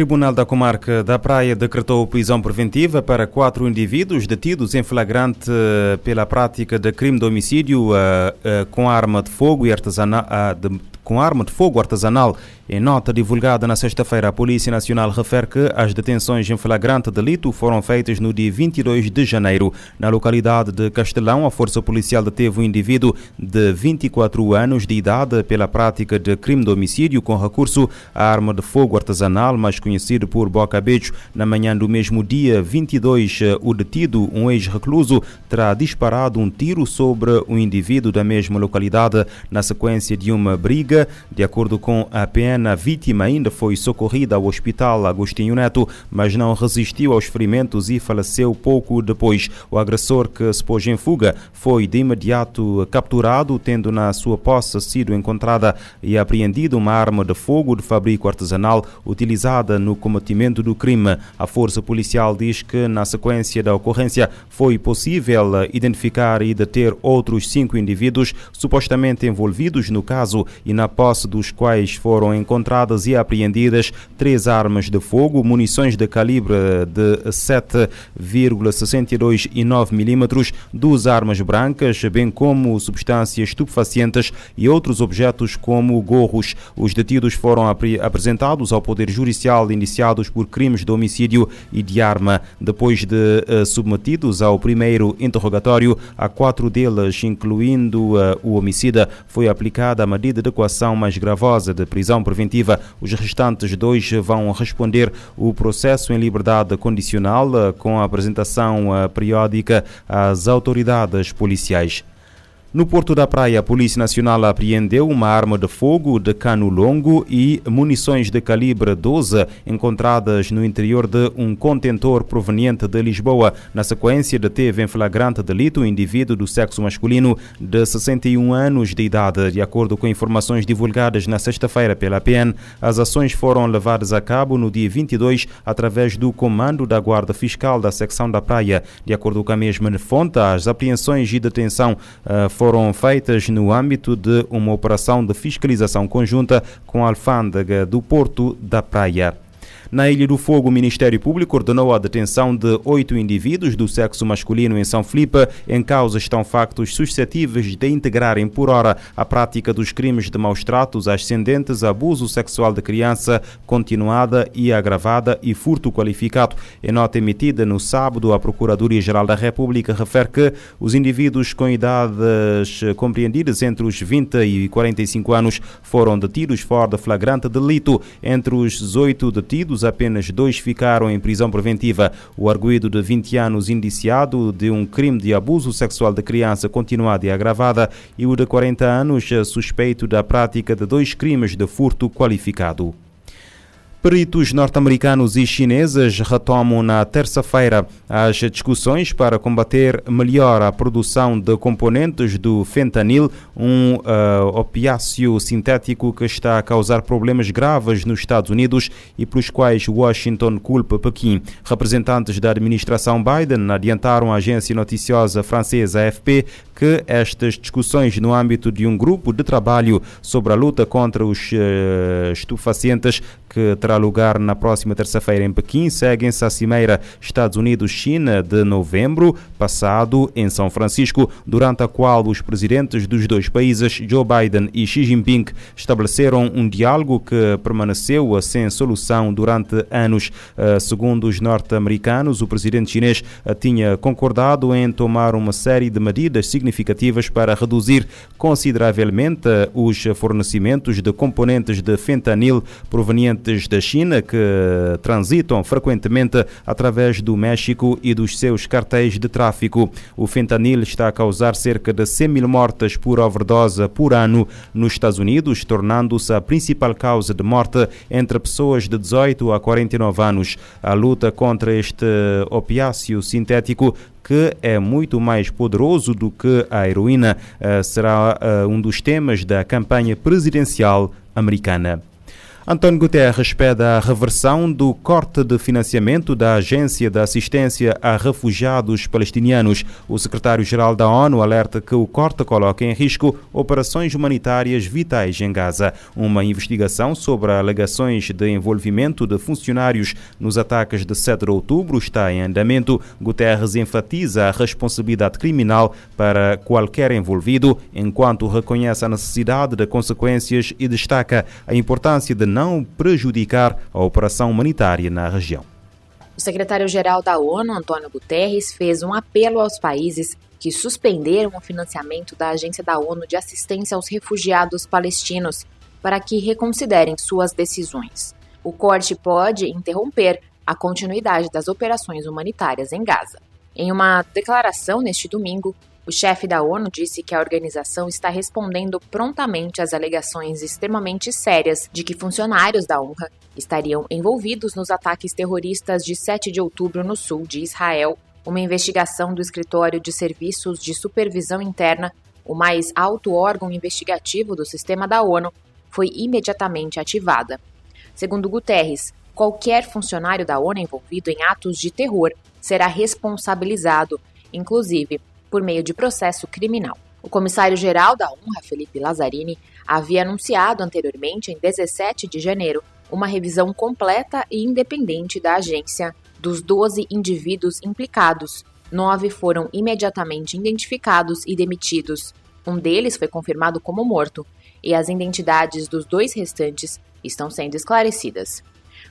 Tribunal da Comarca da Praia decretou prisão preventiva para quatro indivíduos detidos em flagrante eh, pela prática de crime de homicídio uh, uh, com arma de fogo e artesanal, uh, de, com arma de fogo artesanal em nota divulgada na sexta-feira, a Polícia Nacional refere que as detenções em flagrante delito foram feitas no dia 22 de janeiro. Na localidade de Castelão, a Força Policial deteve um indivíduo de 24 anos de idade pela prática de crime de homicídio com recurso à arma de fogo artesanal, mais conhecido por Boca Beijo. Na manhã do mesmo dia 22, o detido, um ex-recluso, terá disparado um tiro sobre um indivíduo da mesma localidade na sequência de uma briga. De acordo com a PN, a vítima ainda foi socorrida ao hospital Agostinho Neto, mas não resistiu aos ferimentos e faleceu pouco depois. O agressor que se pôs em fuga foi de imediato capturado, tendo na sua posse sido encontrada e apreendida uma arma de fogo de fabrico artesanal utilizada no cometimento do crime. A força policial diz que na sequência da ocorrência foi possível identificar e deter outros cinco indivíduos supostamente envolvidos no caso e na posse dos quais foram encontrados encontradas e apreendidas três armas de fogo, munições de calibre de 7,62 e 9 milímetros, duas armas brancas, bem como substâncias estupefacientes e outros objetos como gorros. Os detidos foram apresentados ao Poder Judicial iniciados por crimes de homicídio e de arma. Depois de uh, submetidos ao primeiro interrogatório, a quatro deles, incluindo uh, o homicida, foi aplicada a medida de equação mais gravosa de prisão preventiva. Os restantes dois vão responder o processo em liberdade condicional eh, com a apresentação eh, periódica às autoridades policiais. No Porto da Praia, a Polícia Nacional apreendeu uma arma de fogo de cano longo e munições de calibre 12 encontradas no interior de um contentor proveniente de Lisboa. Na sequência, deteve em flagrante delito um indivíduo do sexo masculino de 61 anos de idade. De acordo com informações divulgadas na sexta-feira pela PN, as ações foram levadas a cabo no dia 22 através do Comando da Guarda Fiscal da secção da Praia. De acordo com a mesma fonte, as apreensões e detenção uh, foram feitas no âmbito de uma operação de fiscalização conjunta com a alfândega do Porto da Praia. Na Ilha do Fogo, o Ministério Público ordenou a detenção de oito indivíduos do sexo masculino em São Filipe. Em causa estão factos suscetíveis de integrarem por hora a prática dos crimes de maus tratos ascendentes, abuso sexual de criança continuada e agravada e furto qualificado. Em nota emitida no sábado, a Procuradoria-Geral da República refere que os indivíduos com idades compreendidas entre os 20 e 45 anos foram detidos fora de flagrante delito. Entre os 18 detidos, apenas dois ficaram em prisão preventiva. O arguído de 20 anos indiciado de um crime de abuso sexual de criança continuada e agravada e o de 40 anos suspeito da prática de dois crimes de furto qualificado. Peritos norte-americanos e chineses retomam na terça-feira as discussões para combater melhor a produção de componentes do fentanil, um uh, opiáceo sintético que está a causar problemas graves nos Estados Unidos e pelos quais Washington culpa Pequim. Representantes da administração Biden adiantaram à agência noticiosa francesa AFP que estas discussões no âmbito de um grupo de trabalho sobre a luta contra os uh, estupefacientes que terá lugar na próxima terça-feira em Pequim seguem-se à Cimeira Estados Unidos-China de novembro passado em São Francisco, durante a qual os presidentes dos dois países, Joe Biden e Xi Jinping, estabeleceram um diálogo que permaneceu sem solução durante anos. Uh, segundo os norte-americanos, o presidente chinês uh, tinha concordado em tomar uma série de medidas significativas para reduzir consideravelmente os fornecimentos de componentes de fentanil provenientes da China que transitam frequentemente através do México e dos seus cartéis de tráfico. O fentanil está a causar cerca de 100 mil mortes por overdose por ano nos Estados Unidos, tornando-se a principal causa de morte entre pessoas de 18 a 49 anos. A luta contra este opiáceo sintético que é muito mais poderoso do que a heroína, eh, será eh, um dos temas da campanha presidencial americana. António Guterres pede a reversão do corte de financiamento da Agência de Assistência a Refugiados Palestinianos. O secretário-geral da ONU alerta que o corte coloca em risco operações humanitárias vitais em Gaza. Uma investigação sobre alegações de envolvimento de funcionários nos ataques de 7 de outubro está em andamento. Guterres enfatiza a responsabilidade criminal para qualquer envolvido, enquanto reconhece a necessidade de consequências e destaca a importância de não não prejudicar a operação humanitária na região. O secretário-geral da ONU, Antônio Guterres, fez um apelo aos países que suspenderam o financiamento da Agência da ONU de Assistência aos Refugiados Palestinos para que reconsiderem suas decisões. O corte pode interromper a continuidade das operações humanitárias em Gaza. Em uma declaração neste domingo, o chefe da ONU disse que a organização está respondendo prontamente às alegações extremamente sérias de que funcionários da UNRWA estariam envolvidos nos ataques terroristas de 7 de outubro no sul de Israel. Uma investigação do Escritório de Serviços de Supervisão Interna, o mais alto órgão investigativo do sistema da ONU, foi imediatamente ativada. Segundo Guterres, qualquer funcionário da ONU envolvido em atos de terror será responsabilizado, inclusive por meio de processo criminal. O comissário-geral da UNRWA, Felipe Lazzarini, havia anunciado anteriormente, em 17 de janeiro, uma revisão completa e independente da agência. Dos 12 indivíduos implicados, nove foram imediatamente identificados e demitidos. Um deles foi confirmado como morto, e as identidades dos dois restantes estão sendo esclarecidas.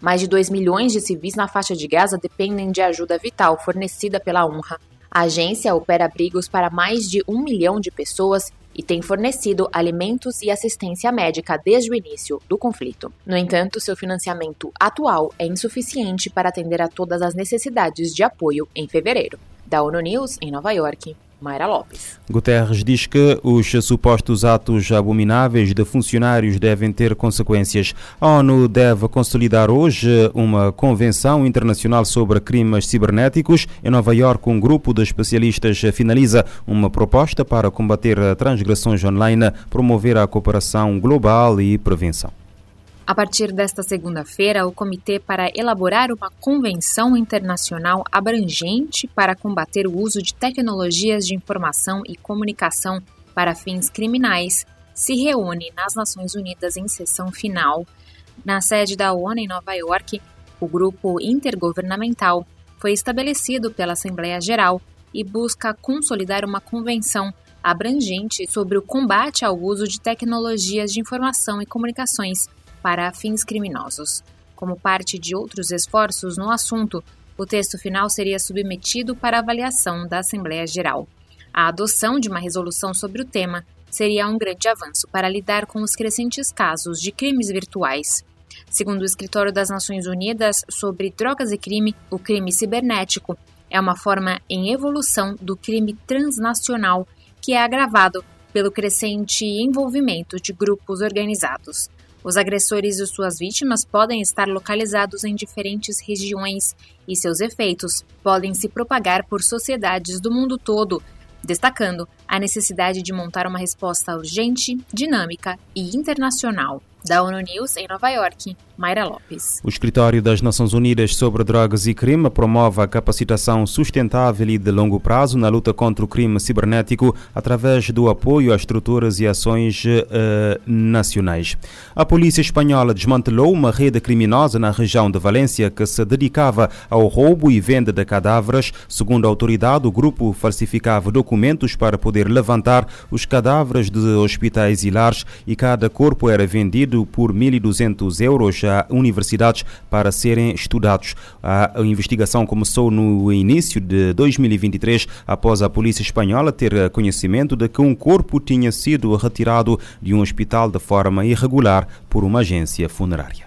Mais de 2 milhões de civis na faixa de Gaza dependem de ajuda vital fornecida pela UNRWA. A agência opera abrigos para mais de um milhão de pessoas e tem fornecido alimentos e assistência médica desde o início do conflito. No entanto, seu financiamento atual é insuficiente para atender a todas as necessidades de apoio em fevereiro. Da ONU News, em Nova York, Mayra Lopes. Guterres diz que os supostos atos abomináveis de funcionários devem ter consequências. A ONU deve consolidar hoje uma convenção internacional sobre crimes cibernéticos. Em Nova Iorque, um grupo de especialistas finaliza uma proposta para combater transgressões online, promover a cooperação global e prevenção. A partir desta segunda-feira, o Comitê para elaborar uma convenção internacional abrangente para combater o uso de tecnologias de informação e comunicação para fins criminais se reúne nas Nações Unidas em sessão final. Na sede da ONU em Nova York, o grupo intergovernamental foi estabelecido pela Assembleia Geral e busca consolidar uma convenção abrangente sobre o combate ao uso de tecnologias de informação e comunicações para fins criminosos. Como parte de outros esforços no assunto, o texto final seria submetido para avaliação da Assembleia Geral. A adoção de uma resolução sobre o tema seria um grande avanço para lidar com os crescentes casos de crimes virtuais. Segundo o Escritório das Nações Unidas sobre Drogas e Crime, o crime cibernético é uma forma em evolução do crime transnacional que é agravado pelo crescente envolvimento de grupos organizados. Os agressores e suas vítimas podem estar localizados em diferentes regiões e seus efeitos podem se propagar por sociedades do mundo todo, destacando a necessidade de montar uma resposta urgente, dinâmica e internacional. Da ONU News em Nova York, Mayra Lopes. O Escritório das Nações Unidas sobre Drogas e Crime promove a capacitação sustentável e de longo prazo na luta contra o crime cibernético através do apoio a estruturas e ações uh, nacionais. A polícia espanhola desmantelou uma rede criminosa na região de Valência que se dedicava ao roubo e venda de cadáveres. Segundo a autoridade, o grupo falsificava documentos para poder levantar os cadáveres de hospitais e lares e cada corpo era por 1.200 euros a universidades para serem estudados. A investigação começou no início de 2023, após a polícia espanhola ter conhecimento de que um corpo tinha sido retirado de um hospital de forma irregular por uma agência funerária.